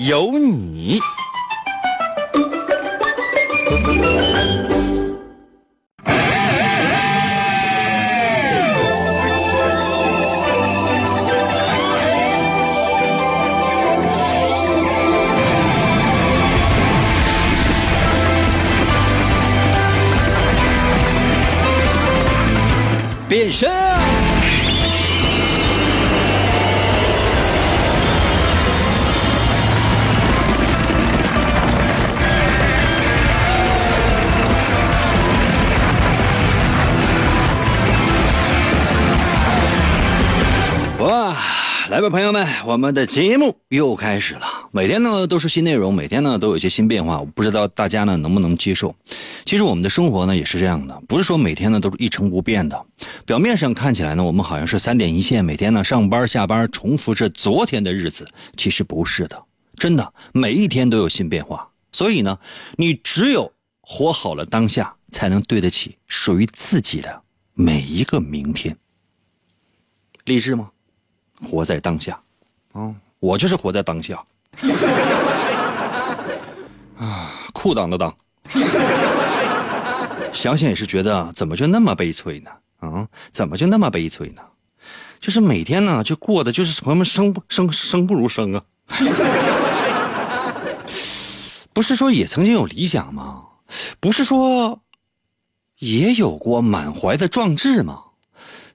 有你。来吧，朋友们，我们的节目又开始了。每天呢都是新内容，每天呢都有一些新变化。我不知道大家呢能不能接受。其实我们的生活呢也是这样的，不是说每天呢都是一成不变的。表面上看起来呢，我们好像是三点一线，每天呢上班下班重复着昨天的日子。其实不是的，真的每一天都有新变化。所以呢，你只有活好了当下，才能对得起属于自己的每一个明天。励志吗？活在当下，啊，我就是活在当下。啊，裤裆的裆。想想也是觉得，怎么就那么悲催呢？啊，怎么就那么悲催呢？就是每天呢，就过的就是朋友们生不生生不如生啊。不是说也曾经有理想吗？不是说也有过满怀的壮志吗？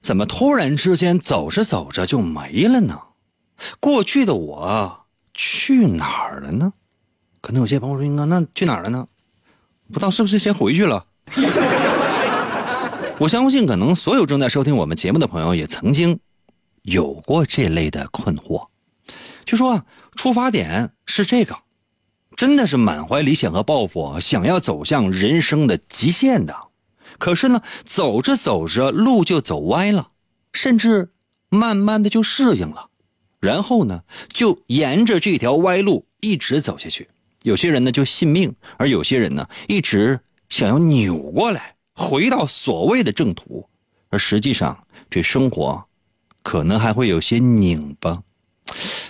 怎么突然之间走着走着就没了呢？过去的我去哪儿了呢？可能有些朋友说：“哥，那去哪儿了呢？”不知道是不是先回去了？我相信，可能所有正在收听我们节目的朋友也曾经有过这类的困惑，就说出发点是这个，真的是满怀理想和抱负，想要走向人生的极限的。可是呢，走着走着路就走歪了，甚至慢慢的就适应了，然后呢，就沿着这条歪路一直走下去。有些人呢就信命，而有些人呢一直想要扭过来，回到所谓的正途，而实际上这生活可能还会有些拧巴。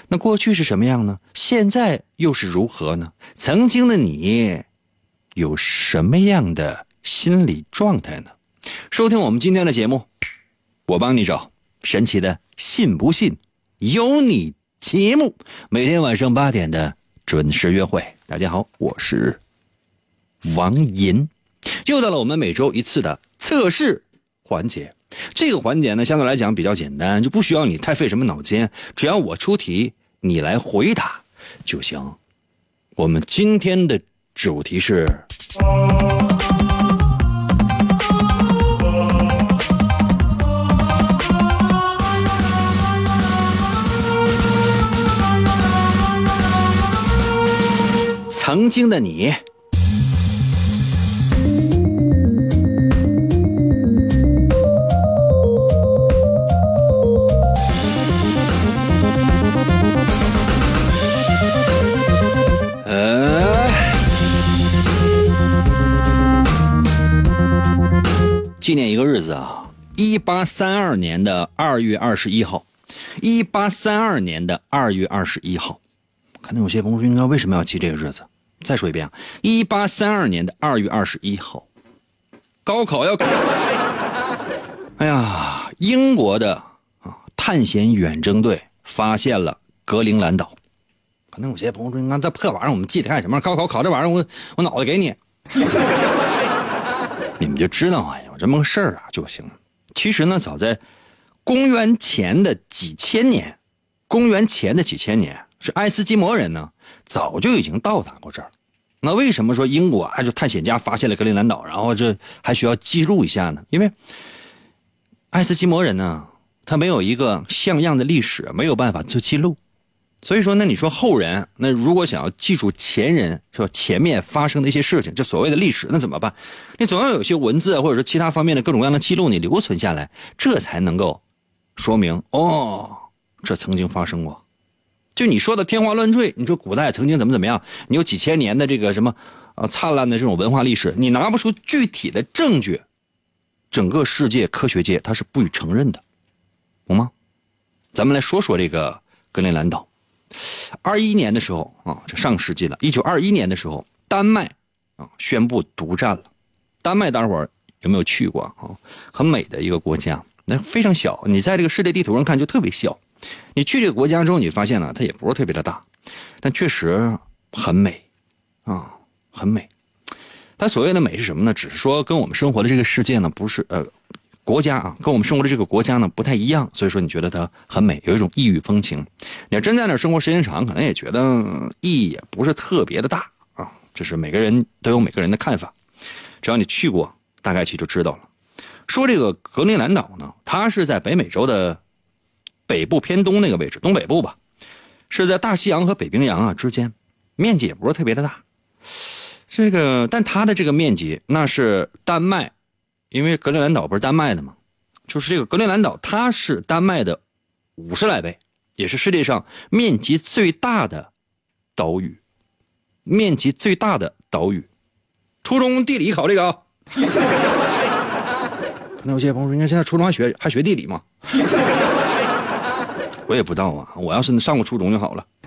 那过去是什么样呢？现在又是如何呢？曾经的你有什么样的？心理状态呢？收听我们今天的节目，我帮你找神奇的信不信由你节目，每天晚上八点的准时约会。大家好，我是王银，又到了我们每周一次的测试环节。这个环节呢，相对来讲比较简单，就不需要你太费什么脑筋，只要我出题，你来回答就行。我们今天的主题是。曾经的你，呃，纪念一个日子啊，一八三二年的二月二十一号，一八三二年的二月二十一号，可能有些朋友，应该为什么要记这个日子？再说一遍啊，一八三二年的二月二十一号，高考要考。哎呀，英国的啊探险远征队发现了格陵兰岛。可能有些朋友说：“你看这破玩意儿，我们记得干什么？高考考这玩意儿，我我脑子给你。你们就知道啊，有这么个事儿啊就行。其实呢，早在公元前的几千年，公元前的几千年，是爱斯基摩人呢。早就已经到达过这儿，那为什么说英国还是探险家发现了格陵兰岛，然后这还需要记录一下呢？因为爱斯基摩人呢，他没有一个像样的历史，没有办法做记录，所以说，那你说后人，那如果想要记住前人说前面发生的一些事情，这所谓的历史，那怎么办？你总要有些文字或者说其他方面的各种各样的记录，你留存下来，这才能够说明哦，这曾经发生过。就你说的天花乱坠，你说古代曾经怎么怎么样，你有几千年的这个什么啊灿烂的这种文化历史，你拿不出具体的证据，整个世界科学界它是不予承认的，懂吗？咱们来说说这个格陵兰岛。二一年的时候啊，这上个世纪了。一九二一年的时候，丹麦啊宣布独占了。丹麦，大伙儿有没有去过啊？很美的一个国家，那非常小。你在这个世界地图上看就特别小。你去这个国家之后，你发现呢，它也不是特别的大，但确实很美啊，很美。它所谓的美是什么呢？只是说跟我们生活的这个世界呢，不是呃。国家啊，跟我们生活的这个国家呢不太一样，所以说你觉得它很美，有一种异域风情。你要真在那生活时间长，可能也觉得意义也不是特别的大啊。这是每个人都有每个人的看法，只要你去过，大概去就知道了。说这个格陵兰岛呢，它是在北美洲的北部偏东那个位置，东北部吧，是在大西洋和北冰洋啊之间，面积也不是特别的大。这个，但它的这个面积那是丹麦。因为格陵兰岛不是丹麦的吗？就是这个格陵兰岛，它是丹麦的五十来倍，也是世界上面积最大的岛屿，面积最大的岛屿。初中地理考这个啊？可能有些朋友说，你看现在初中还学还学地理吗？我也不知道啊，我要是上过初中就好了。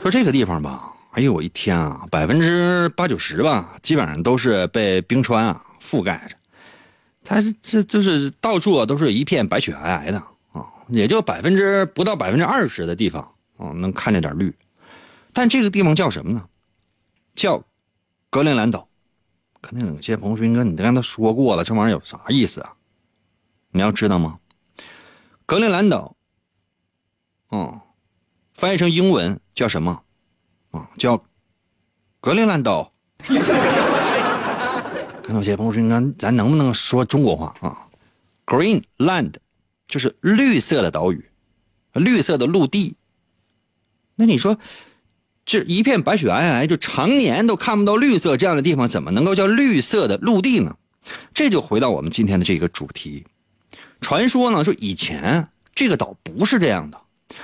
说这个地方吧。哎呦我一天啊，百分之八九十吧，基本上都是被冰川啊覆盖着。它这就是到处啊都是一片白雪皑皑的啊，也就百分之不到百分之二十的地方啊能看见点绿。但这个地方叫什么呢？叫格陵兰岛。可能有些朋友说：“哥，你都跟他说过了，这玩意儿有啥意思啊？”你要知道吗？格陵兰岛，嗯，翻译成英文叫什么？啊，叫格陵兰岛。可能有些朋友说：“看咱能不能说中国话啊？”Greenland 就是绿色的岛屿，绿色的陆地。那你说，这一片白雪皑皑，就常年都看不到绿色这样的地方，怎么能够叫绿色的陆地呢？这就回到我们今天的这个主题。传说呢，说以前这个岛不是这样的，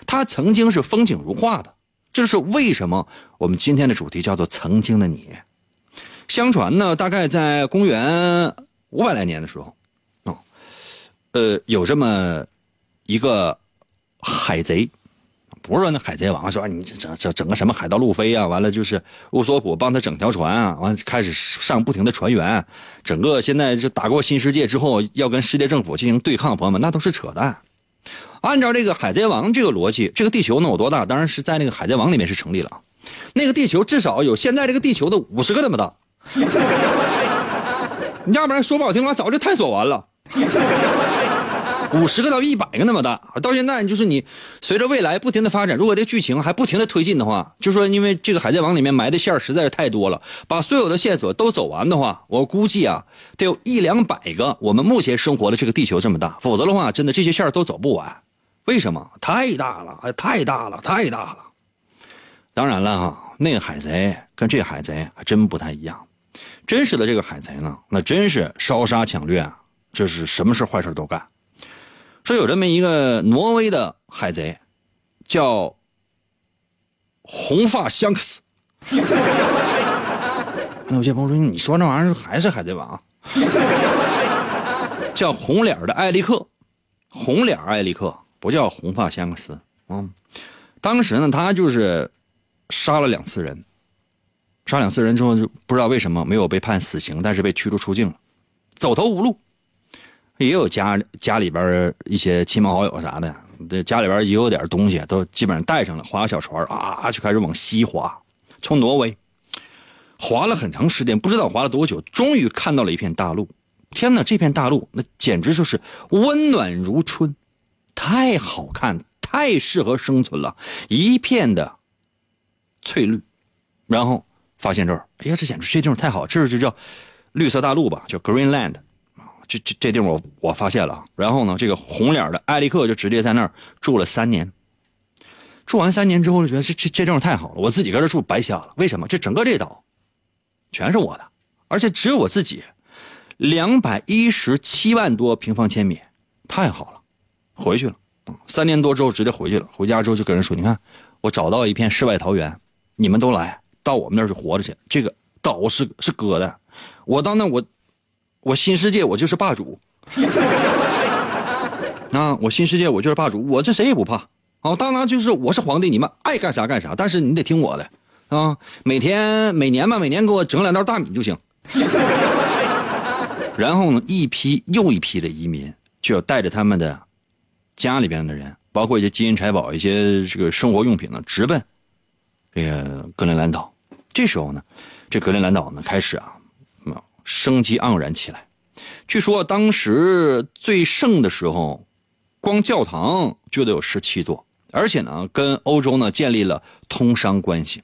它曾经是风景如画的。这是为什么？我们今天的主题叫做“曾经的你”。相传呢，大概在公元五百来年的时候，哦，呃，有这么一个海贼，不是说那海贼王说你整整整个什么海盗路飞啊，完了就是乌索普帮他整条船啊，完了开始上不停的船员，整个现在就打过新世界之后要跟世界政府进行对抗，朋友们那都是扯淡。按照这个海贼王这个逻辑，这个地球能有多大？当然是在那个海贼王里面是成立了。那个地球至少有现在这个地球的五十个那么大。要不然说不好听话，早就探索完了。五十个到一百个那么大，到现在就是你随着未来不停的发展，如果这剧情还不停的推进的话，就说因为这个海贼王里面埋的线实在是太多了，把所有的线索都走完的话，我估计啊得有一两百个我们目前生活的这个地球这么大，否则的话，真的这些线都走不完。为什么？太大了，太大了，太大了。当然了哈，那个海贼跟这个海贼还真不太一样。真实的这个海贼呢，那真是烧杀抢掠，这是什么事坏事都干。说有这么一个挪威的海贼，叫红发香克斯。那有些朋友说，你说那玩意儿还是海贼王？叫红脸的艾利克，红脸艾利克。不叫红发香克斯啊！当时呢，他就是杀了两次人，杀两次人之后就不知道为什么没有被判死刑，但是被驱逐出境了，走投无路。也有家家里边一些亲朋好友啥的，这家里边也有点东西，都基本上带上了，划个小船啊，就开始往西划，从挪威划了很长时间，不知道划了多久，终于看到了一片大陆。天哪，这片大陆那简直就是温暖如春。太好看，太适合生存了，一片的翠绿，然后发现这儿，哎呀，这简直这地方太好，这就叫绿色大陆吧，叫 Greenland，这这这地方我我发现了，然后呢，这个红脸的艾利克就直接在那儿住了三年，住完三年之后就觉得这这这地方太好了，我自己搁这住白瞎了。为什么？这整个这岛全是我的，而且只有我自己，两百一十七万多平方千米，太好了。回去了，三年多之后直接回去了。回家之后就跟人说：“你看，我找到一片世外桃源，你们都来到我们那儿去活着去。这个岛是是哥的，我到那我我新世界我就是霸主。”啊！我新世界我就是霸主，我这谁也不怕。啊，当然就是我是皇帝，你们爱干啥干啥，但是你得听我的啊！每天每年吧，每年给我整两袋大米就行。然后呢，一批又一批的移民就要带着他们的家里边的人，包括一些金银财宝、一些这个生活用品呢，直奔这个格陵兰岛。这时候呢，这格陵兰岛呢开始啊，生机盎然起来。据说当时最盛的时候。光教堂就得有十七座，而且呢，跟欧洲呢建立了通商关系。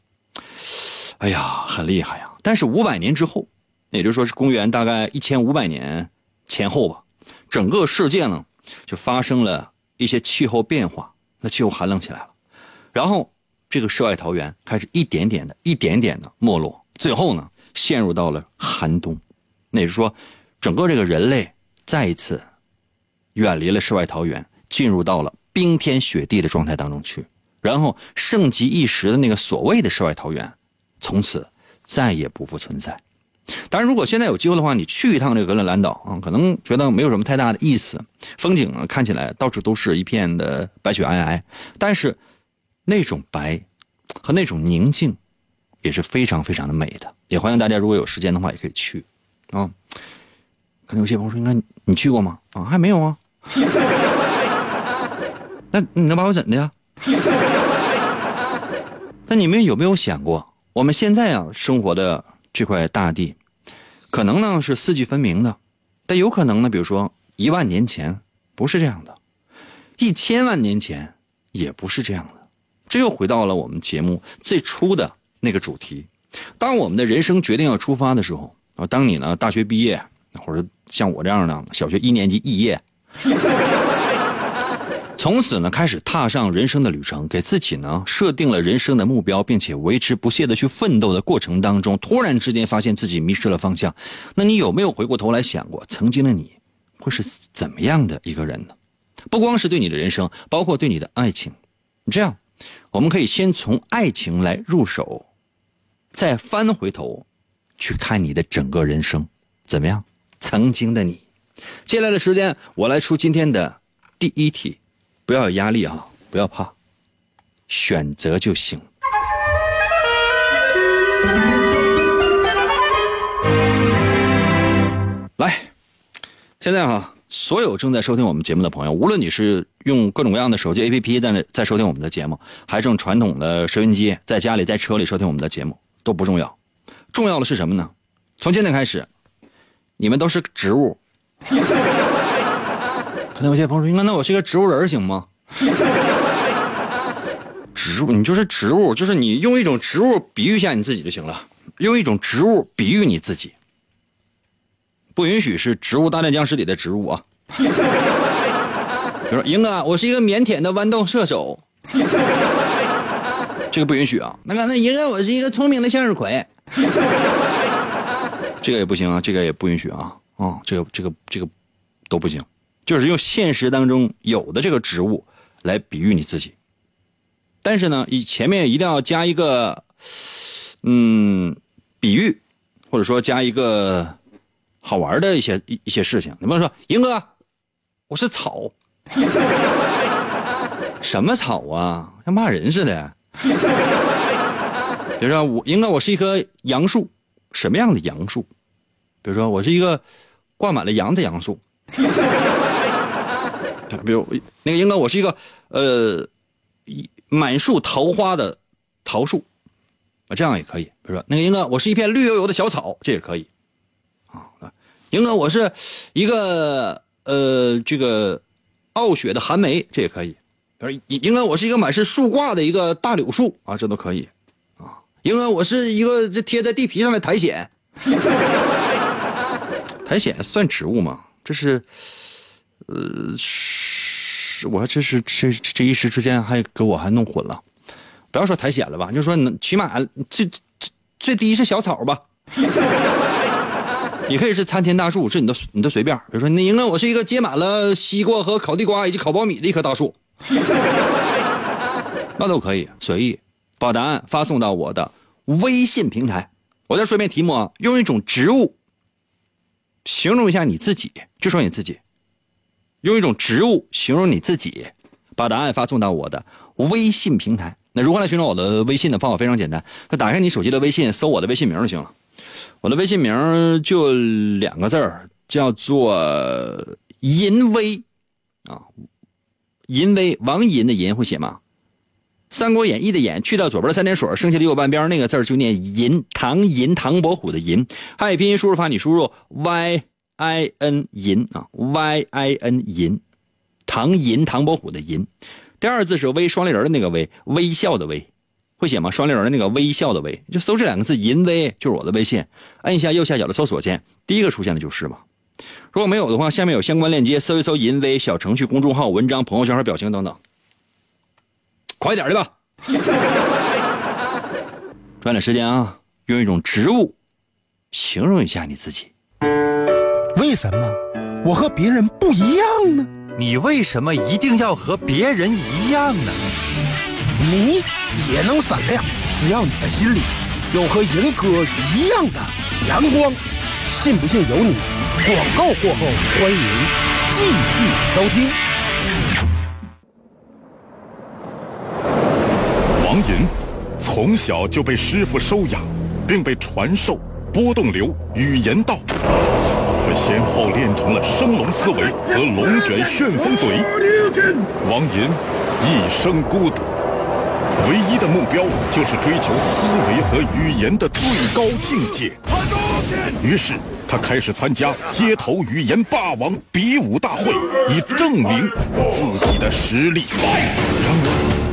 哎呀，很厉害呀！但是五百年之后，也就是说是公元大概一千五百年前后吧，整个世界呢就发生了一些气候变化，那气候寒冷起来了，然后这个世外桃源开始一点点的、一点点的没落，最后呢陷入到了寒冬。那也是说，整个这个人类再一次远离了世外桃源。进入到了冰天雪地的状态当中去，然后盛极一时的那个所谓的世外桃源，从此再也不复存在。当然，如果现在有机会的话，你去一趟这个格陵兰岛啊，可能觉得没有什么太大的意思，风景呢看起来到处都是一片的白雪皑皑，但是那种白和那种宁静也是非常非常的美的。也欢迎大家如果有时间的话也可以去啊。可能有些朋友说，应该你去过吗？啊，还没有啊。那你能把我怎的呀？那你们有没有想过，我们现在啊生活的这块大地，可能呢是四季分明的，但有可能呢，比如说一万年前不是这样的，一千万年前也不是这样的。这又回到了我们节目最初的那个主题：当我们的人生决定要出发的时候当你呢大学毕业，或者像我这样的小学一年级肄业。从此呢，开始踏上人生的旅程，给自己呢设定了人生的目标，并且维持不懈的去奋斗的过程当中，突然之间发现自己迷失了方向。那你有没有回过头来想过，曾经的你会是怎么样的一个人呢？不光是对你的人生，包括对你的爱情。这样，我们可以先从爱情来入手，再翻回头去看你的整个人生，怎么样？曾经的你。接下来的时间，我来出今天的第一题。不要有压力啊！不要怕，选择就行。来，现在哈，所有正在收听我们节目的朋友，无论你是用各种各样的手机 APP 在在收听我们的节目，还是用传统的收音机在家里在车里收听我们的节目，都不重要。重要的是什么呢？从今天开始，你们都是植物。可能有些朋友说：“那我是个植物人行吗？”植物，你就是植物，就是你用一种植物比喻一下你自己就行了。用一种植物比喻你自己，不允许是《植物大战僵尸》里的植物啊。比如说，英哥，我是一个腼腆的豌豆射手，这个不允许啊。那个，那英哥，我是一个聪明的向日葵，这个也不行啊，这个也不允许啊。啊，这个，这个，这个都不行。就是用现实当中有的这个植物来比喻你自己，但是呢，以前面一定要加一个，嗯，比喻，或者说加一个好玩的一些一一些事情。你不能说，英哥，我是草，什么草啊？像骂人似的。比如说，我英哥，我是一棵杨树，什么样的杨树？比如说，我是一个挂满了杨的杨树。比如那个英哥，我是一个呃满树桃花的桃树啊，这样也可以。比如说那个英哥，我是一片绿油油的小草，这也可以啊。英哥，我是一个呃这个傲雪的寒梅，这也可以。比如英哥，我是一个满是树挂的一个大柳树啊，这都可以因为，我是一个这贴在地皮上的苔藓，苔藓算植物吗？这是。呃，是，我这是这这一时之间还给我还弄混了。不要说苔藓了吧，就说你起码最最最低是小草吧。你可以是参天大树，是你的你的随便。比如说，你应该我是一个结满了西瓜和烤地瓜以及烤苞米的一棵大树，那都可以随意。把答案发送到我的微信平台。我再说一遍题目啊，用一种植物形容一下你自己，就说你自己。用一种植物形容你自己，把答案发送到我的微信平台。那如何来寻找我的微信的方法非常简单，那打开你手机的微信，搜我的微信名就行了。我的微信名就两个字儿，叫做淫威啊，淫威，王淫的淫会写吗？《三国演义》的演去掉左边的三点水，剩下的右半边那个字就念淫，唐寅，唐伯虎的银。汉语拼音输入法，你输入 y。i n 银啊，y i n 银，唐银唐伯虎的银，第二字是微双立人的那个微，微笑的微，会写吗？双立人的那个微笑的微，就搜这两个字，银微就是我的微信，按一下右下角的搜索键，第一个出现的就是吧。如果没有的话，下面有相关链接，搜一搜银微小程序、公众号、文章、朋友圈和表情等等，快点的吧，抓紧时间啊！用一种植物形容一下你自己。为什么我和别人不一样呢？你为什么一定要和别人一样呢？你也能闪亮，只要你的心里有和银哥一样的阳光。信不信由你。广告过后，欢迎继续收听。王银从小就被师傅收养，并被传授波动流语言道。他先后练成了升龙思维和龙卷旋风嘴。王银一生孤独，唯一的目标就是追求思维和语言的最高境界。于是他开始参加街头语言霸王比武大会，以证明自己的实力。然而。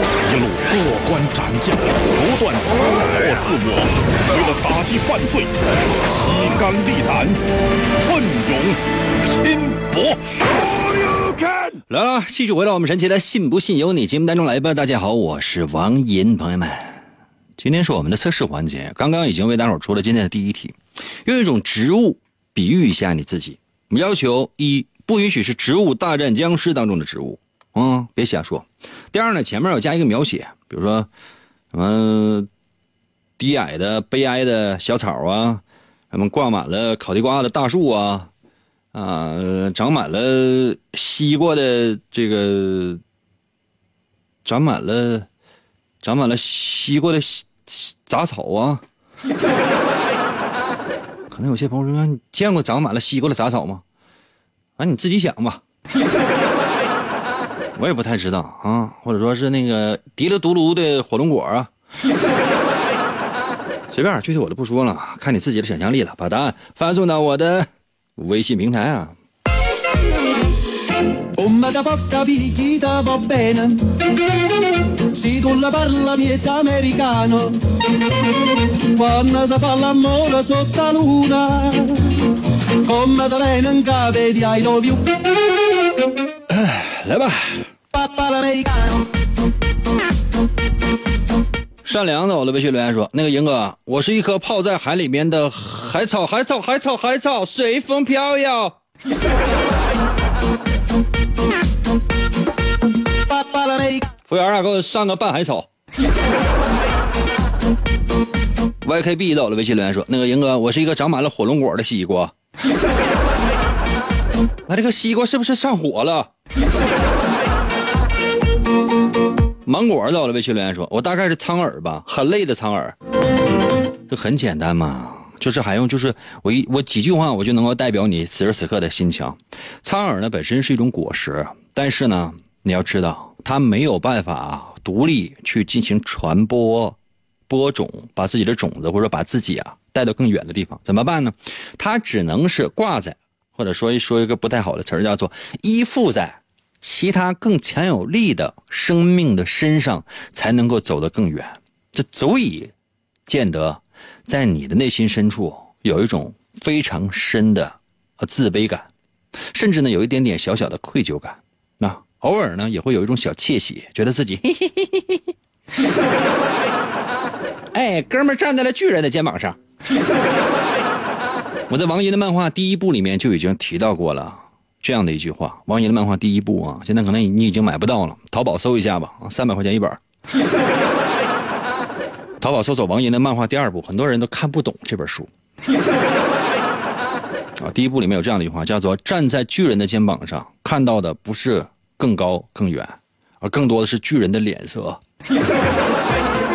一路过关斩将，不断突破自我。为了打击犯罪，披肝沥胆，奋勇拼搏。来了，继续回到我们神奇的“信不信由你”节目当中来吧。大家好，我是王银，朋友们，今天是我们的测试环节，刚刚已经为大伙出了今天的第一题，用一种植物比喻一下你自己。我们要求一。不允许是《植物大战僵尸》当中的植物，嗯，别瞎说。第二呢，前面要加一个描写，比如说什么低矮的、悲哀的小草啊，什么挂满了烤地瓜的大树啊，啊，长满了西瓜的这个，长满了长满了西瓜的杂草啊。可能有些朋友说，你见过长满了西瓜的杂草吗？啊，你自己想吧，我也不太知道啊，或者说是那个滴了嘟噜的火龙果啊，随便，具体我就不说了，看你自己的想象力了。把答案发送到我的微信平台啊。来吧，善良的我的微信留言说：“那个英哥，我是一颗泡在海里面的海草，海草，海草，海草，随风飘摇。”服务员啊，给我上个拌海草。YKB 到了，微信留言说：“那个英哥，我是一个长满了火龙果的西瓜。那这个西瓜是不是上火了？”芒果到了，微信留言说：“我大概是苍耳吧，很累的苍耳。”这很简单嘛，就是还用就是我一我几句话我就能够代表你此时此刻的心情。苍耳呢本身是一种果实，但是呢你要知道它没有办法独立去进行传播。播种，把自己的种子或者把自己啊带到更远的地方，怎么办呢？它只能是挂在或者说一说一个不太好的词儿，叫做依附在其他更强有力的生命的身上，才能够走得更远。这足以见得，在你的内心深处有一种非常深的自卑感，甚至呢有一点点小小的愧疚感。那偶尔呢也会有一种小窃喜，觉得自己 嘿嘿嘿嘿嘿，哎，哥们站在了巨人的肩膀上。我在王爷的漫画第一部里面就已经提到过了这样的一句话。王爷的漫画第一部啊，现在可能你已经买不到了，淘宝搜一下吧，三百块钱一本。淘宝搜索王爷的漫画第二部，很多人都看不懂这本书。啊，第一部里面有这样的一句话，叫做“站在巨人的肩膀上，看到的不是更高更远，而更多的是巨人的脸色。”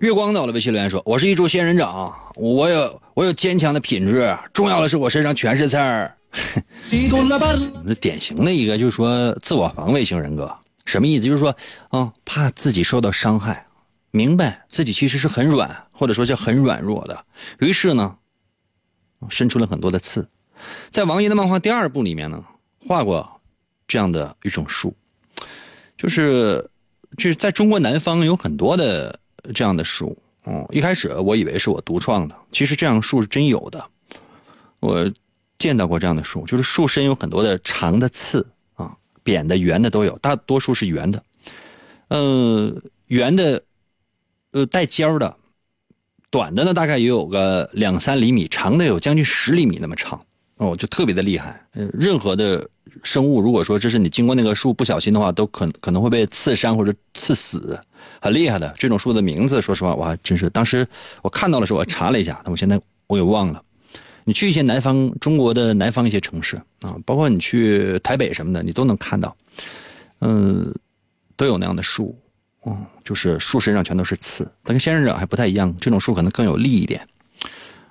月光到了，微信留言说：“我是一株仙人掌，我有我有坚强的品质，重要的是我身上全是刺儿。这典型的一个就是说自我防卫型人格，什么意思？就是说，啊，怕自己受到伤害，明白自己其实是很软，或者说叫很软弱的，于是呢，伸出了很多的刺。在王爷的漫画第二部里面呢，画过这样的一种树，就是就是在中国南方有很多的。”这样的树，嗯，一开始我以为是我独创的，其实这样树是真有的。我见到过这样的树，就是树身有很多的长的刺啊，扁的、圆的都有，大多数是圆的。呃，圆的，呃，带尖儿的，短的呢，大概也有个两三厘米，长的有将近十厘米那么长，哦，就特别的厉害。呃，任何的。生物，如果说这是你经过那个树不小心的话，都可可能会被刺伤或者刺死，很厉害的。这种树的名字，说实话，我还真是当时我看到的时候，我查了一下，但我现在我给忘了。你去一些南方中国的南方一些城市啊，包括你去台北什么的，你都能看到，嗯，都有那样的树，嗯，就是树身上全都是刺，它跟仙人掌还不太一样，这种树可能更有利一点。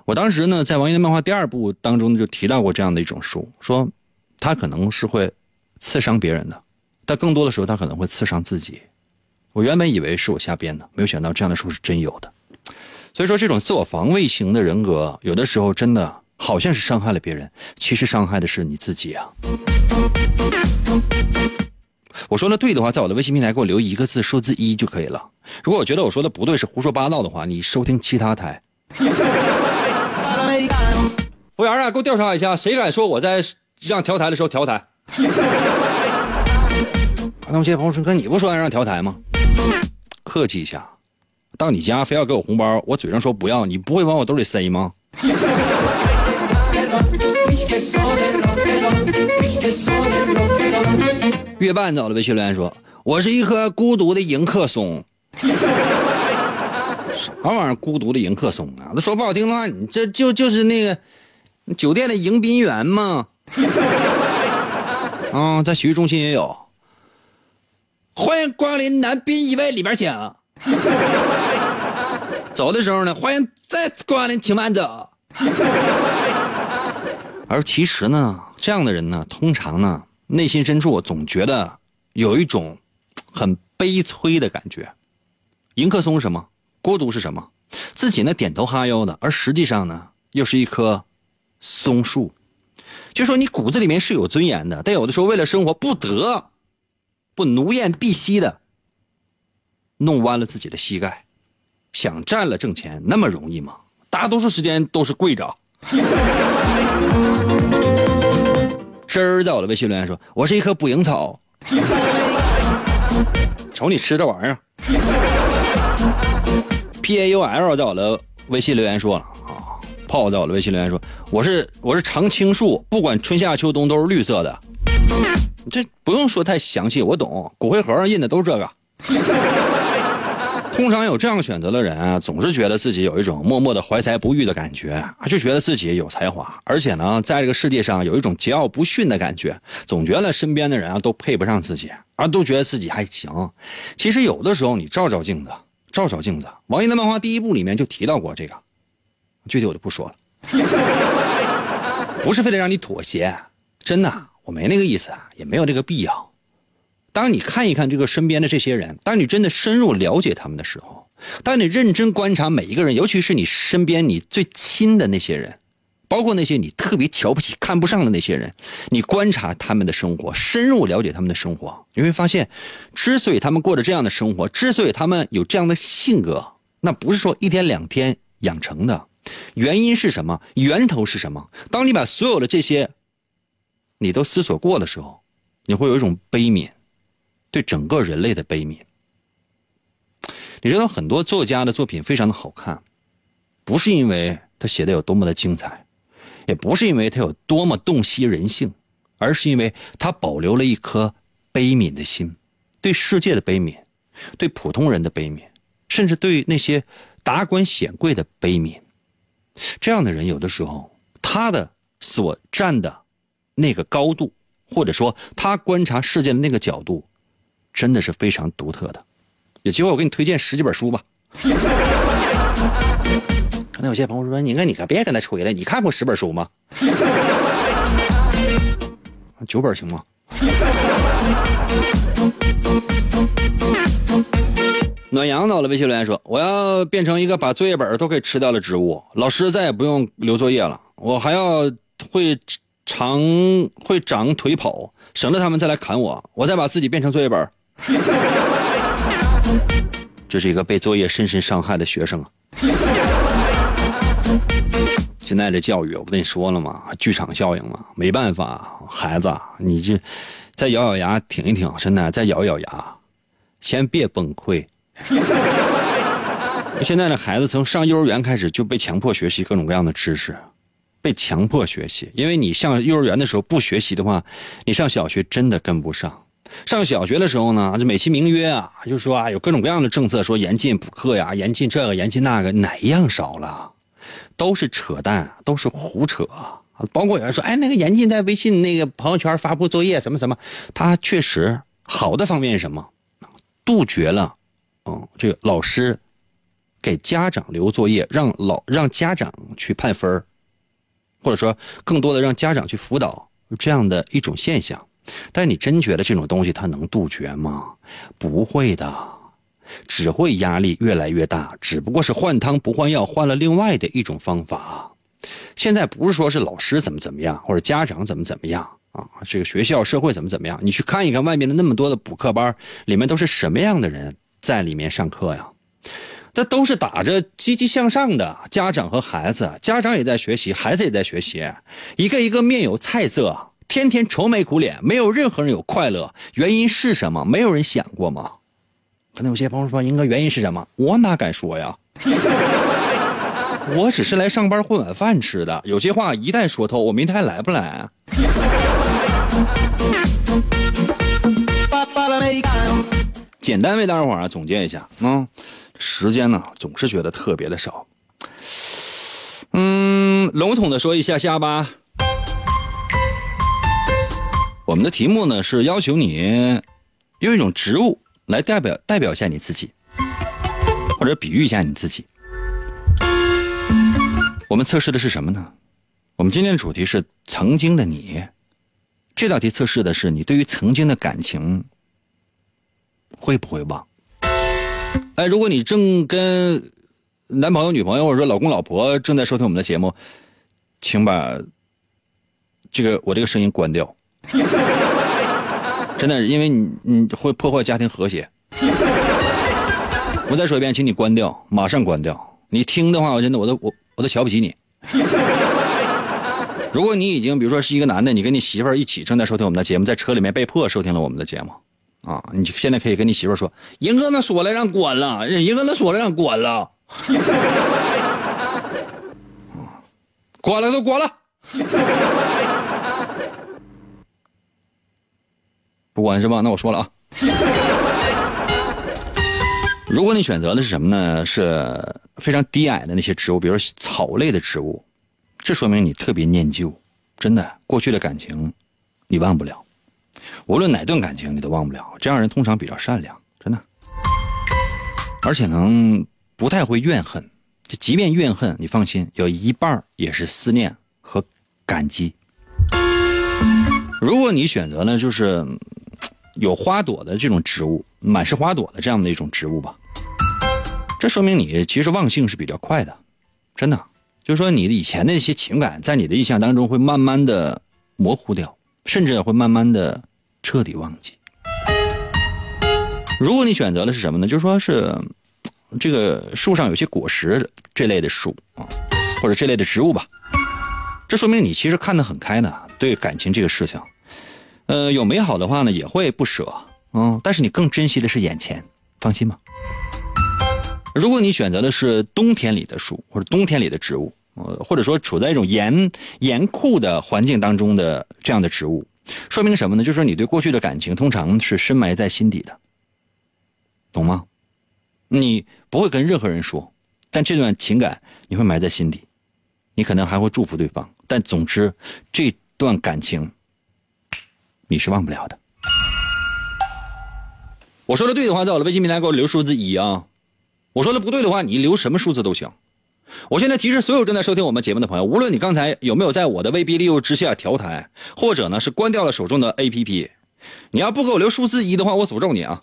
我当时呢，在王爷的漫画第二部当中就提到过这样的一种树，说。他可能是会刺伤别人的，但更多的时候他可能会刺伤自己。我原本以为是我瞎编的，没有想到这样的书是真有的。所以说，这种自我防卫型的人格，有的时候真的好像是伤害了别人，其实伤害的是你自己啊。我说的对的话，在我的微信平台给我留一个字，数字一就可以了。如果我觉得我说的不对，是胡说八道的话，你收听其他台。服务员啊，给我调查一下，谁敢说我在？让调台的时候调台。刚才我接朋友说：“哥，你不说让调台吗？”客气一下，到你家非要给我红包，我嘴上说不要，你不会往我兜里塞吗？月半走了，微信留言说：“我是一棵孤独的迎客松。”啥玩意儿？孤独的迎客松啊？那说不好听的话，你这就就是那个酒店的迎宾员吗？嗯，在洗浴中心也有。欢迎光临男宾一位，里边请。走的时候呢，欢迎再次光临，请慢走。而其实呢，这样的人呢，通常呢，内心深处总觉得有一种很悲催的感觉。迎客松是什么？孤独是什么？自己呢点头哈腰的，而实际上呢，又是一棵松树。就说你骨子里面是有尊严的，但有的时候为了生活不得不奴颜婢膝的弄弯了自己的膝盖，想占了挣钱那么容易吗？大多数时间都是跪着。声儿在我的微信留言说：“我是一棵捕蝇草。”瞅你吃这玩意儿。P A U L 在我的微信留言说了啊。泡在我的微信留言说：“我是我是常青树，不管春夏秋冬都是绿色的。”这不用说太详细，我懂。骨灰盒上印的都是这个。通常有这样选择的人啊，总是觉得自己有一种默默的怀才不遇的感觉，就觉得自己有才华，而且呢，在这个世界上有一种桀骜不驯的感觉，总觉得身边的人啊都配不上自己，啊都觉得自己还行。其实有的时候你照照镜子，照照镜子，王一的漫画第一部里面就提到过这个。具体我就不说了，不是非得让你妥协，真的，我没那个意思，也没有这个必要。当你看一看这个身边的这些人，当你真的深入了解他们的时候，当你认真观察每一个人，尤其是你身边你最亲的那些人，包括那些你特别瞧不起、看不上的那些人，你观察他们的生活，深入了解他们的生活，你会发现，之所以他们过着这样的生活，之所以他们有这样的性格，那不是说一天两天养成的，原因是什么？源头是什么？当你把所有的这些，你都思索过的时候，你会有一种悲悯，对整个人类的悲悯。你知道很多作家的作品非常的好看，不是因为他写的有多么的精彩。也不是因为他有多么洞悉人性，而是因为他保留了一颗悲悯的心，对世界的悲悯，对普通人的悲悯，甚至对那些达官显贵的悲悯。这样的人，有的时候他的所站的那个高度，或者说他观察世界的那个角度，真的是非常独特的。有机会我给你推荐十几本书吧。那有些朋友说：“你看，你可别跟他吹了，你看过十本书吗？九本行吗？” 暖阳到了，微信留言说：“我要变成一个把作业本都给吃掉的植物，老师再也不用留作业了，我还要会长会长腿跑，省得他们再来砍我，我再把自己变成作业本。”这是一个被作业深深伤害的学生啊。现在这教育，我不跟你说了吗？剧场效应嘛，没办法，孩子，你这再咬咬牙挺一挺，真的再咬一咬牙，先别崩溃。现在的孩子从上幼儿园开始就被强迫学习各种各样的知识，被强迫学习，因为你上幼儿园的时候不学习的话，你上小学真的跟不上。上小学的时候呢，就美其名曰啊，就说啊有各种各样的政策，说严禁补课呀，严禁这个，严禁那个，哪一样少了？都是扯淡，都是胡扯。包括有人说，哎，那个严禁在微信那个朋友圈发布作业，什么什么，他确实好的方面是什么？杜绝了，嗯，这个老师给家长留作业，让老让家长去判分或者说更多的让家长去辅导这样的一种现象。但你真觉得这种东西它能杜绝吗？不会的。只会压力越来越大，只不过是换汤不换药，换了另外的一种方法。现在不是说是老师怎么怎么样，或者家长怎么怎么样啊，这个学校社会怎么怎么样？你去看一看外面的那么多的补课班，里面都是什么样的人在里面上课呀？这都是打着积极向上的家长和孩子，家长也在学习，孩子也在学习，一个一个面有菜色，天天愁眉苦脸，没有任何人有快乐，原因是什么？没有人想过吗？可能有些朋友说：“英哥，原因是什么？”我哪敢说呀？我只是来上班混碗饭吃的。有些话一旦说透，我明天还来不来？简单为大家伙儿啊总结一下啊，时间呢总是觉得特别的少。嗯，笼统的说一下下吧。我们的题目呢是要求你用一种植物。来代表代表一下你自己，或者比喻一下你自己。我们测试的是什么呢？我们今天的主题是曾经的你。这道题测试的是你对于曾经的感情会不会忘？哎，如果你正跟男朋友、女朋友或者说老公、老婆正在收听我们的节目，请把这个我这个声音关掉。真的，因为你你会破坏家庭和谐。我再说一遍，请你关掉，马上关掉。你听的话，我真的我都我我都瞧不起你。如果你已经比如说是一个男的，你跟你媳妇儿一起正在收听我们的节目，在车里面被迫收听了我们的节目，啊，你现在可以跟你媳妇说：“银哥那说了让关了，银哥那说了让关了。”关了都关了。不管是吧？那我说了啊。如果你选择的是什么呢？是非常低矮的那些植物，比如说草类的植物，这说明你特别念旧。真的，过去的感情你忘不了，无论哪段感情你都忘不了。这样人通常比较善良，真的，而且能不太会怨恨。就即便怨恨，你放心，有一半也是思念和感激。如果你选择呢，就是。有花朵的这种植物，满是花朵的这样的一种植物吧，这说明你其实忘性是比较快的，真的，就是说你以前的一些情感，在你的印象当中会慢慢的模糊掉，甚至也会慢慢的彻底忘记。如果你选择的是什么呢？就是说是这个树上有些果实这类的树啊，或者这类的植物吧，这说明你其实看得很开呢，对感情这个事情，呃，有美好的话呢也会不舍，嗯，但是你更珍惜的是眼前，放心吧。如果你选择的是冬天里的树或者冬天里的植物，呃，或者说处在一种严严酷的环境当中的这样的植物，说明什么呢？就是你对过去的感情通常是深埋在心底的，懂吗？你不会跟任何人说，但这段情感你会埋在心底，你可能还会祝福对方，但总之这段感情你是忘不了的。我说的对的话，在我的微信平台给我留数字一啊。我说的不对的话，你留什么数字都行。我现在提示所有正在收听我们节目的朋友，无论你刚才有没有在我的威逼利诱之下调台，或者呢是关掉了手中的 APP，你要不给我留数字一的话，我诅咒你啊！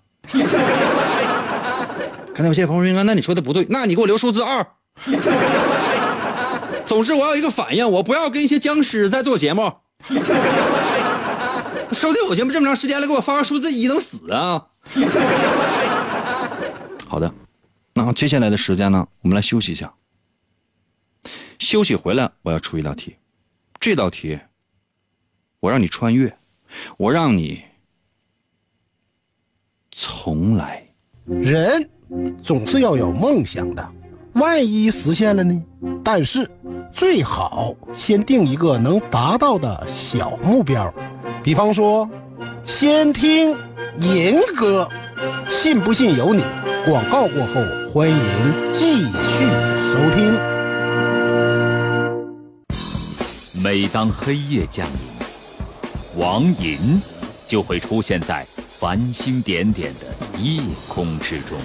看到有些朋友说，那你说的不对，那你给我留数字二。总之我要一个反应，我不要跟一些僵尸在做节目。收听我节目这么长时间了，给我发个数字一能死啊？好的。那接下来的时间呢，我们来休息一下。休息回来，我要出一道题。这道题，我让你穿越，我让你重来。人总是要有梦想的，万一实现了呢？但是最好先定一个能达到的小目标，比方说，先听银歌，信不信由你。广告过后，欢迎继续收听。每当黑夜降临，王银就会出现在繁星点点的夜空之中。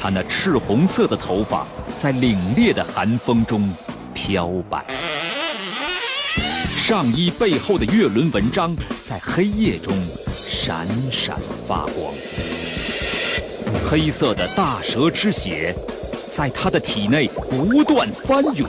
他那赤红色的头发在凛冽的寒风中飘摆，上衣背后的月轮纹章在黑夜中闪闪发光。黑色的大蛇之血，在他的体内不断翻涌，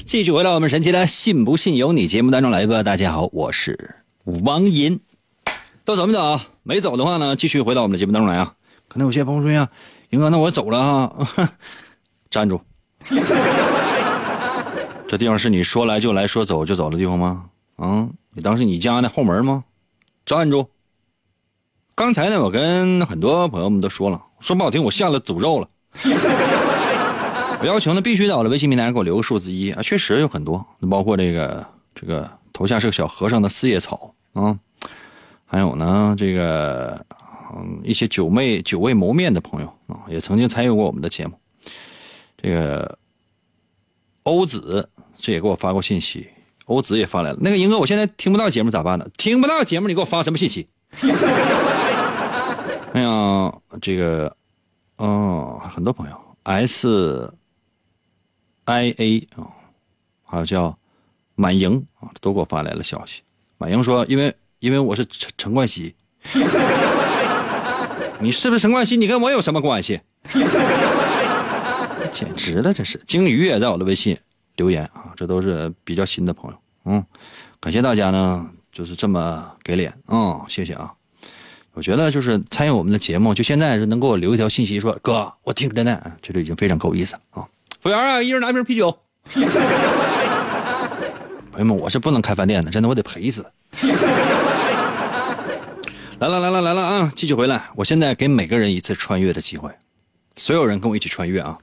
继续回到我们神奇的“信不信由你”节目当中来吧。大家好，我是王银。都走没走？没走的话呢，继续回到我们的节目当中来啊！可能有些朋友说呀：“英哥，那我走了啊！” 站住！这地方是你说来就来说走就走的地方吗？啊，你当是你家的后门吗？站住！刚才呢，我跟很多朋友们都说了。说不好听，我下了诅咒了。要求呢，必须在我的微信平台上给我留个数字一啊！确实有很多，包括这个这个头像是个小和尚的四叶草啊，还有呢这个嗯一些久未久未谋面的朋友啊，也曾经参与过我们的节目。这个欧子这也给我发过信息，欧子也发来了。那个英哥，我现在听不到节目咋办呢？听不到节目，你给我发什么信息？哎呀，这个，哦，很多朋友，S I A 啊，还有叫满盈啊，都给我发来了消息。满盈说：“因为因为我是陈陈冠希，你是不是陈冠希？你跟我有什么关系？简直了，这是。”鲸鱼也在我的微信留言啊，这都是比较新的朋友，嗯，感谢大家呢，就是这么给脸啊，谢谢啊。我觉得就是参与我们的节目，就现在是能给我留一条信息说哥，我听着呢，这就已经非常够意思了啊！服务员啊，一人拿瓶啤酒。朋友们，我是不能开饭店的，真的我得赔死。来了来了来了啊！继续回来，我现在给每个人一次穿越的机会，所有人跟我一起穿越啊！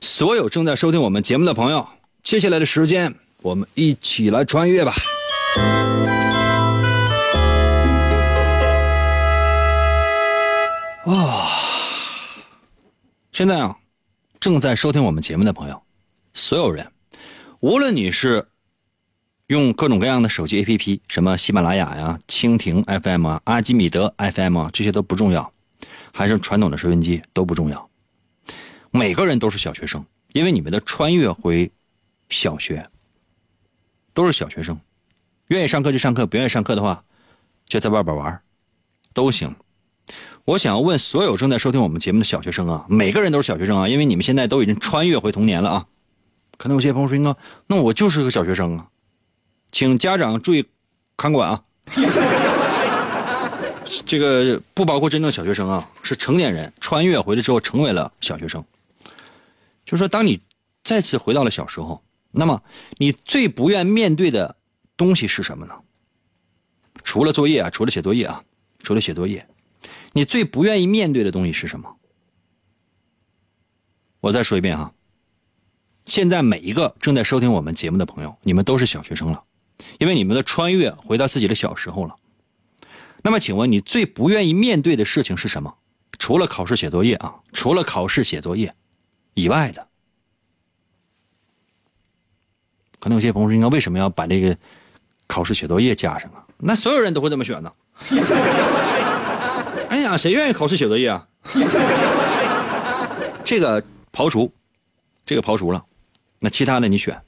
所有正在收听我们节目的朋友，接下来的时间我们一起来穿越吧。啊！现在啊，正在收听我们节目的朋友，所有人，无论你是用各种各样的手机 APP，什么喜马拉雅呀、蜻蜓 FM 啊、阿基米德 FM 啊，这些都不重要，还是传统的收音机都不重要。每个人都是小学生，因为你们的穿越回小学，都是小学生，愿意上课就上课，不愿意上课的话，就在外边玩，都行。我想要问所有正在收听我们节目的小学生啊，每个人都是小学生啊，因为你们现在都已经穿越回童年了啊。可能有些朋友说：“哥，那我就是个小学生啊。”请家长注意看管啊！这个不包括真正小学生啊，是成年人穿越回来之后成为了小学生。就说，当你再次回到了小时候，那么你最不愿面对的东西是什么呢？除了作业啊，除了写作业啊，除了写作业，你最不愿意面对的东西是什么？我再说一遍哈，现在每一个正在收听我们节目的朋友，你们都是小学生了。因为你们的穿越回到自己的小时候了，那么请问你最不愿意面对的事情是什么？除了考试写作业啊，除了考试写作业以外的，可能有些朋友说：“应该为什么要把这个考试写作业加上啊？”那所有人都会这么选呢。哎呀，谁愿意考试写作业啊？这个刨除，这个刨除了，那其他的你选。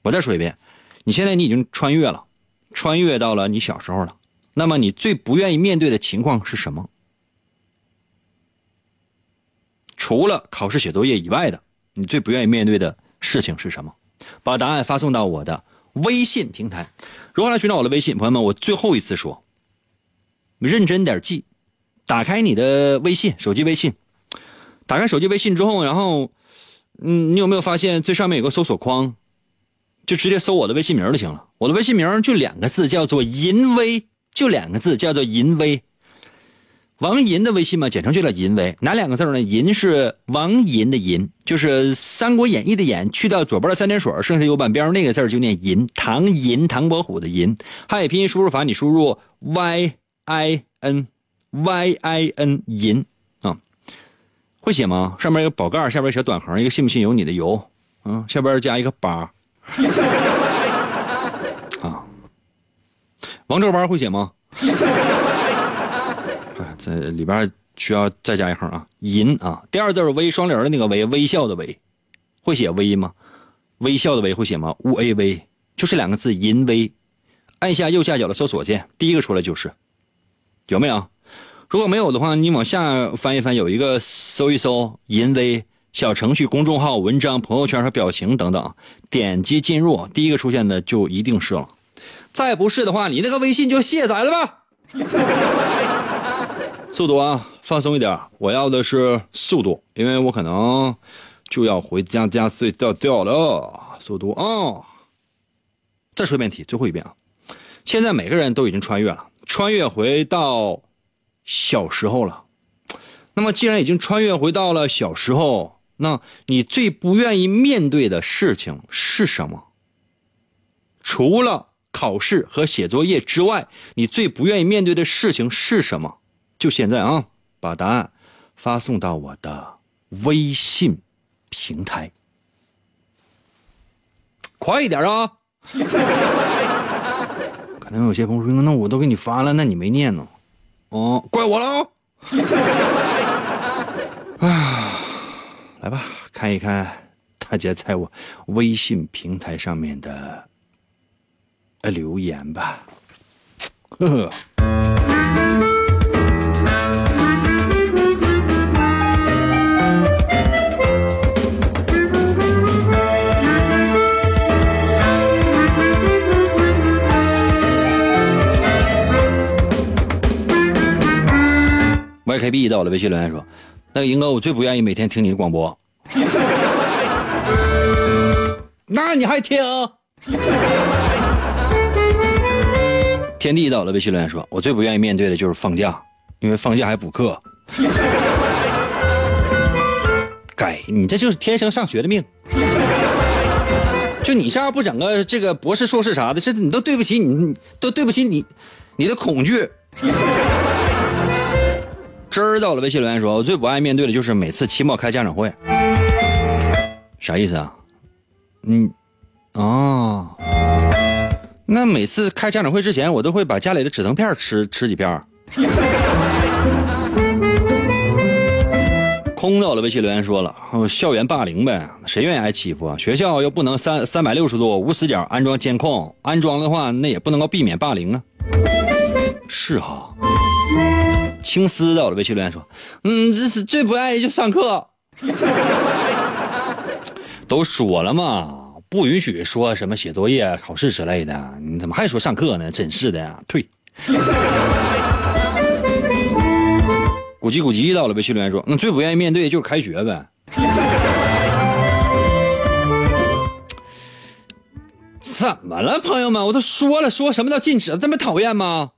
我再说一遍。你现在你已经穿越了，穿越到了你小时候了。那么你最不愿意面对的情况是什么？除了考试写作业以外的，你最不愿意面对的事情是什么？把答案发送到我的微信平台。如何来寻找我的微信？朋友们，我最后一次说，认真点记。打开你的微信，手机微信。打开手机微信之后，然后，嗯，你有没有发现最上面有个搜索框？就直接搜我的微信名就行了。我的微信名就两个字，叫做“淫威”，就两个字，叫做“淫威”。王银的微信嘛，简称就叫“淫威”。哪两个字呢？“淫”是王银的“淫”，就是《三国演义》的“演”，去掉左边的三点水，剩下右半边那个字就念“淫”。唐寅，唐伯虎的“寅”。汉语拼音输入法，你输入 “y i n y i n” 银啊，会写吗？上面一个宝盖，下边小短横，一个信不信由你的由，嗯，下边加一个八。啊，王兆班会写吗？这里边需要再加一横啊，银啊，第二字是微双连的那个微，微笑的微，会写微吗？微笑的微会写吗？u a 微，就这两个字，银微，按下右下角的搜索键，第一个出来就是，有没有？如果没有的话，你往下翻一翻，有一个搜一搜，银微。小程序、公众号、文章、朋友圈和表情等等，点击进入，第一个出现的就一定是了。再不是的话，你那个微信就卸载了吧。速度啊，放松一点。我要的是速度，因为我可能就要回家家睡觉觉了。速度啊！再说一遍题，最后一遍啊！现在每个人都已经穿越了，穿越回到小时候了。那么，既然已经穿越回到了小时候。那你最不愿意面对的事情是什么？除了考试和写作业之外，你最不愿意面对的事情是什么？就现在啊，把答案发送到我的微信平台，快一点啊！可能有些朋友说：“那我都给你发了，那你没念呢？”哦，怪我了 啊！来吧，看一看大家在我微信平台上面的呃留言吧。呵呵。K B 到了微信留言说。那个英哥，我最不愿意每天听你的广播。那你还听？天地到了，微信留言说：“我最不愿意面对的就是放假，因为放假还补课。”该你这就是天生上学的命。就你这样不整个这个博士、硕士啥的，这你都对不起你，都对不起你，你的恐惧。知道了，微信留言说：“我最不爱面对的就是每次期末开家长会。”啥意思啊？嗯，哦，那每次开家长会之前，我都会把家里的止疼片吃吃几片。空到了，微信留言说了，校园霸凌呗，谁愿意挨欺负啊？学校又不能三三百六十度无死角安装监控，安装的话，那也不能够避免霸凌啊。是哈。青丝到了，微信留言说，嗯，这是最不爱就上课。都说了嘛。不允许说什么写作业、考试之类的，你怎么还说上课呢？真是的呀！退。古籍古籍到了，被训练员说：“嗯最不愿意面对的就是开学呗。”怎么了，朋友们？我都说了，说什么叫禁止？这么讨厌吗？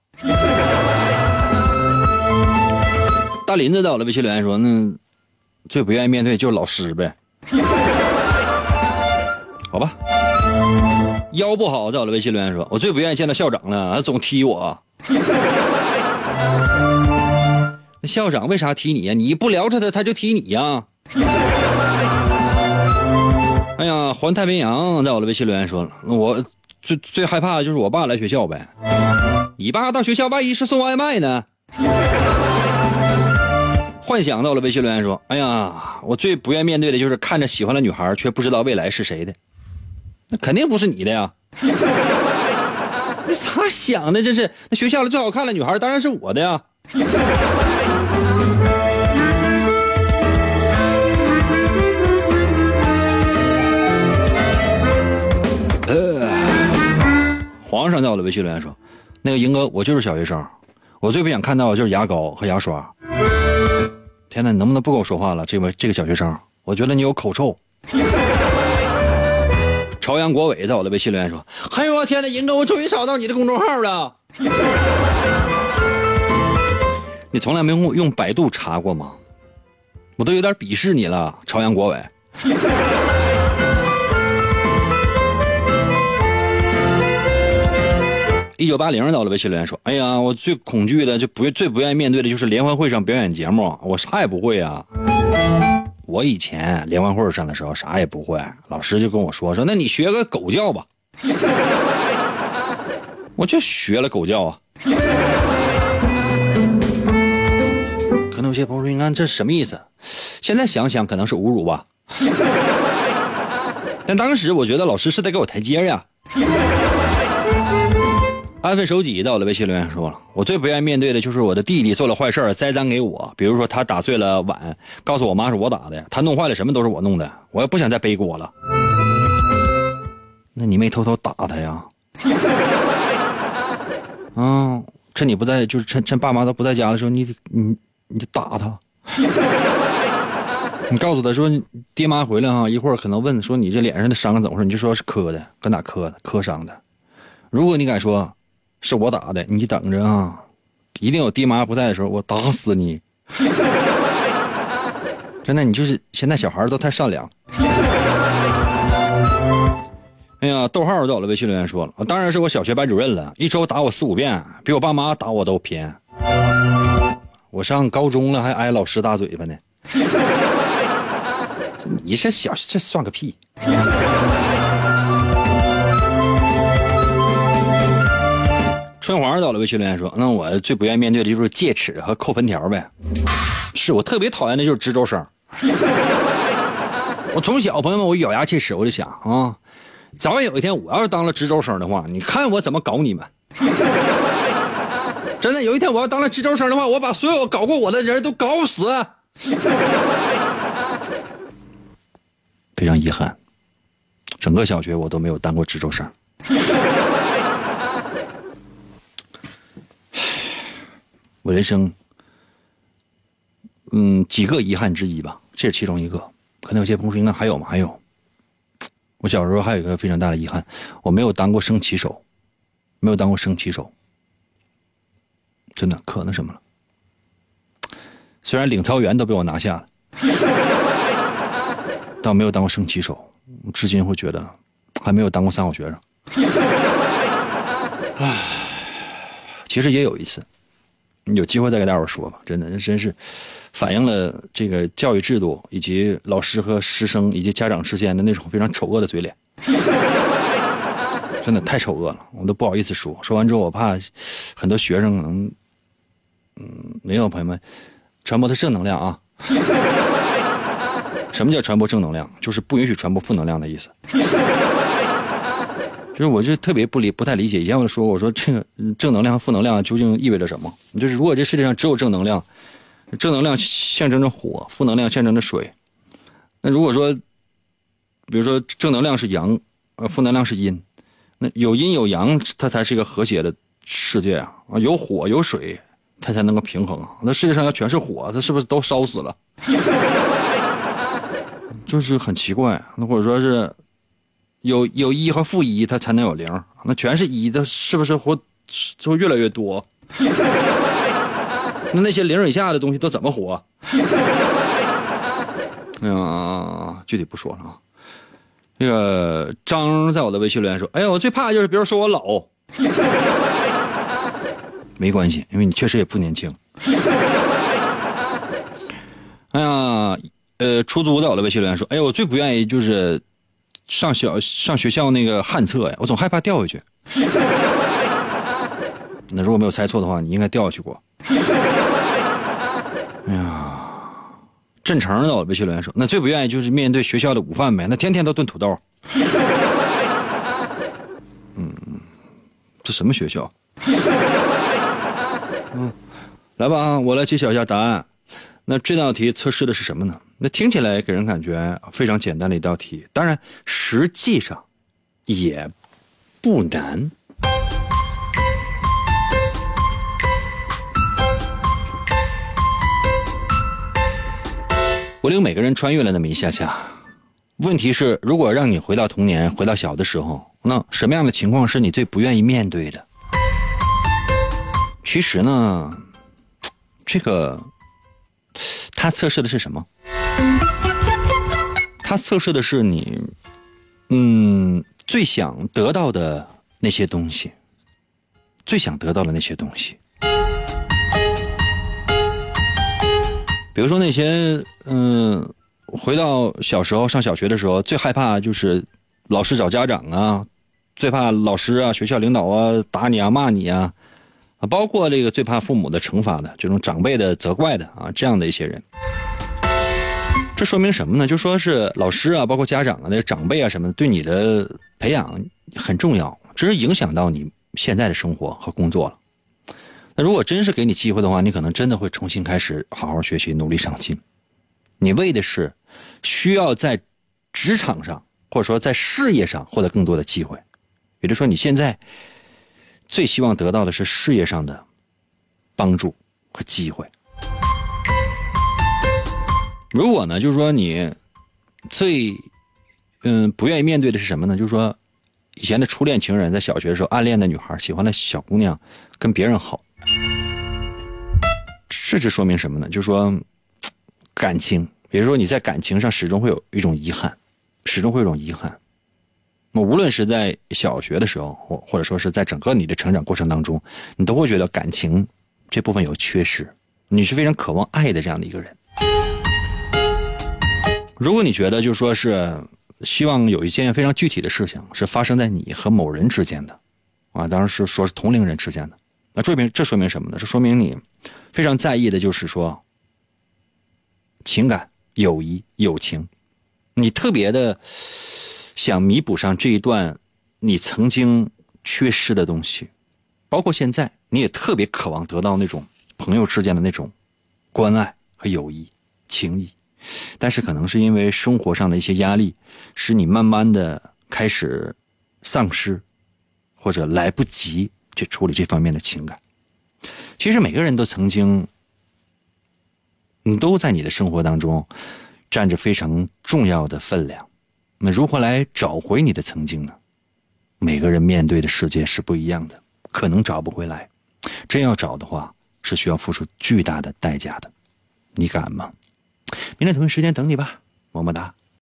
大林子到了，微信留言说：“那最不愿意面对就是老师呗。”好吧，腰不好，在我的微信留言说：“我最不愿意见到校长了，他总踢我。那校长为啥踢你呀？你不聊着他，他就踢你呀？哎呀，环太平洋在我的微信留言说了，我最最害怕的就是我爸来学校呗。你爸到学校万一是送外卖呢？幻想到了微信留言说：哎呀，我最不愿面对的就是看着喜欢的女孩，却不知道未来是谁的。那肯定不是你的呀！你咋想的？这是那学校里最好看的女孩，当然是我的呀！呃，皇上在我的微信留言说：“那个英哥，我就是小学生，我最不想看到的就是牙膏和牙刷。”天哪，你能不能不跟我说话了？这位这个小学生，我觉得你有口臭。朝阳国伟在我的微信留言说：“哎呦我天哪，银哥，我终于找到你的公众号了。你从来没用用百度查过吗？我都有点鄙视你了，朝阳国伟。一九八零在我的微信留言说：哎呀，我最恐惧的就不最不愿意面对的就是联欢会上表演节目，我啥也不会啊。”我以前联欢会上的时候啥也不会，老师就跟我说说，那你学个狗叫吧，我就学了狗叫啊。可能有些朋友说，你看这什么意思？现在想想可能是侮辱吧，但当时我觉得老师是在给我台阶呀。安分守己到了，微信留言说了，我最不愿意面对的就是我的弟弟做了坏事栽赃给我，比如说他打碎了碗，告诉我妈是我打的，他弄坏了什么都是我弄的，我也不想再背锅了。那你没偷偷打他呀？啊，趁你不在，就是趁趁爸妈都不在家的时候，你你你就打他。你告诉他说，爹妈回来哈，一会儿可能问说你这脸上的伤怎么回事，你就说是磕的，搁哪磕的，磕伤的。如果你敢说。是我打的，你等着啊！一定有爹妈不在的时候，我打死你！真的，你就是现在小孩都太善良。哎呀，逗号到了，微信留言说了，当然是我小学班主任了，一周打我四五遍，比我爸妈打我都偏。我上高中了还挨老师大嘴巴呢。你这小这算个屁！春华到了，微信留言说：“那我最不愿意面对的就是戒尺和扣分条呗。是我特别讨厌的就是值周生。我从小朋友们，我咬牙切齿，我就想啊，早晚有一天我要是当了值周生的话，你看我怎么搞你们。真的，有一天我要当了值周生的话，我把所有搞过我的人都搞死。非常遗憾，整个小学我都没有当过值周生。”我人生，嗯，几个遗憾之一吧，这是其中一个。可能有些朋友，应该还有吗？还有，我小时候还有一个非常大的遗憾，我没有当过升旗手，没有当过升旗手，真的可那什么了。虽然领操员都被我拿下了，但我没有当过升旗手，至今会觉得还没有当过三好学生。唉，其实也有一次。有机会再给大伙说吧，真的，那真是反映了这个教育制度以及老师和师生以及家长之间的那种非常丑恶的嘴脸。真真的太丑恶了，我都不好意思说。说完之后，我怕很多学生可能，嗯，没有朋友们，传播的正能量啊。什么叫传播正能量？就是不允许传播负能量的意思。就是我就特别不理不太理解，以前我说我说这个正能量和负能量究竟意味着什么？就是如果这世界上只有正能量，正能量象征着火，负能量象征着水。那如果说，比如说正能量是阳，呃，负能量是阴，那有阴有阳，它才是一个和谐的世界啊！啊，有火有水，它才能够平衡啊！那世界上要全是火，它是不是都烧死了？就是很奇怪。那或者说是有有一和负一，它才能有零。那全是一的，是不是活就越来越多？那那些零以下的东西都怎么活？哎呀，具体不说了啊。那个张在我的微信留言说：“哎呀，我最怕就是别人说我老。”没关系，因为你确实也不年轻。哎呀，呃，出租在我的微信留言说：“哎呀，我最不愿意就是上小上学校那个旱厕呀，我总害怕掉下去。”那如果没有猜错的话，你应该掉下去过。哎呀，郑成在我微信留言说：“那最不愿意就是面对学校的午饭呗，那天天都炖土豆。”嗯，这什么学校？嗯，来吧啊，我来揭晓一下答案。那这道题测试的是什么呢？那听起来给人感觉非常简单的一道题，当然实际上也不难。我领每个人穿越了那么一下下。问题是，如果让你回到童年，回到小的时候，那什么样的情况是你最不愿意面对的？其实呢，这个他测试的是什么？它测试的是你，嗯，最想得到的那些东西，最想得到的那些东西。比如说那些，嗯，回到小时候上小学的时候，最害怕就是老师找家长啊，最怕老师啊、学校领导啊打你啊、骂你啊，啊，包括这个最怕父母的惩罚的这种长辈的责怪的啊，这样的一些人。这说明什么呢？就说是老师啊，包括家长啊，那长辈啊什么，对你的培养很重要，这是影响到你现在的生活和工作了。那如果真是给你机会的话，你可能真的会重新开始，好好学习，努力上进。你为的是需要在职场上或者说在事业上获得更多的机会，也就是说，你现在最希望得到的是事业上的帮助和机会。如果呢，就是说你最嗯不愿意面对的是什么呢？就是说以前的初恋情人，在小学的时候暗恋的女孩，喜欢的小姑娘跟别人好，这就说明什么呢？就是说感情，也就是说你在感情上始终会有一种遗憾，始终会有一种遗憾。那无论是在小学的时候，或或者说是在整个你的成长过程当中，你都会觉得感情这部分有缺失，你是非常渴望爱的这样的一个人。如果你觉得就说是希望有一件非常具体的事情是发生在你和某人之间的，啊，当然是说是同龄人之间的，那说明这说明什么呢？这说明你非常在意的就是说情感、友谊、友情，你特别的想弥补上这一段你曾经缺失的东西，包括现在你也特别渴望得到那种朋友之间的那种关爱和友谊、情谊。但是可能是因为生活上的一些压力，使你慢慢的开始丧失，或者来不及去处理这方面的情感。其实每个人都曾经，你都在你的生活当中占着非常重要的分量。那如何来找回你的曾经呢？每个人面对的世界是不一样的，可能找不回来。真要找的话，是需要付出巨大的代价的。你敢吗？明天同一时间等你吧，么么哒。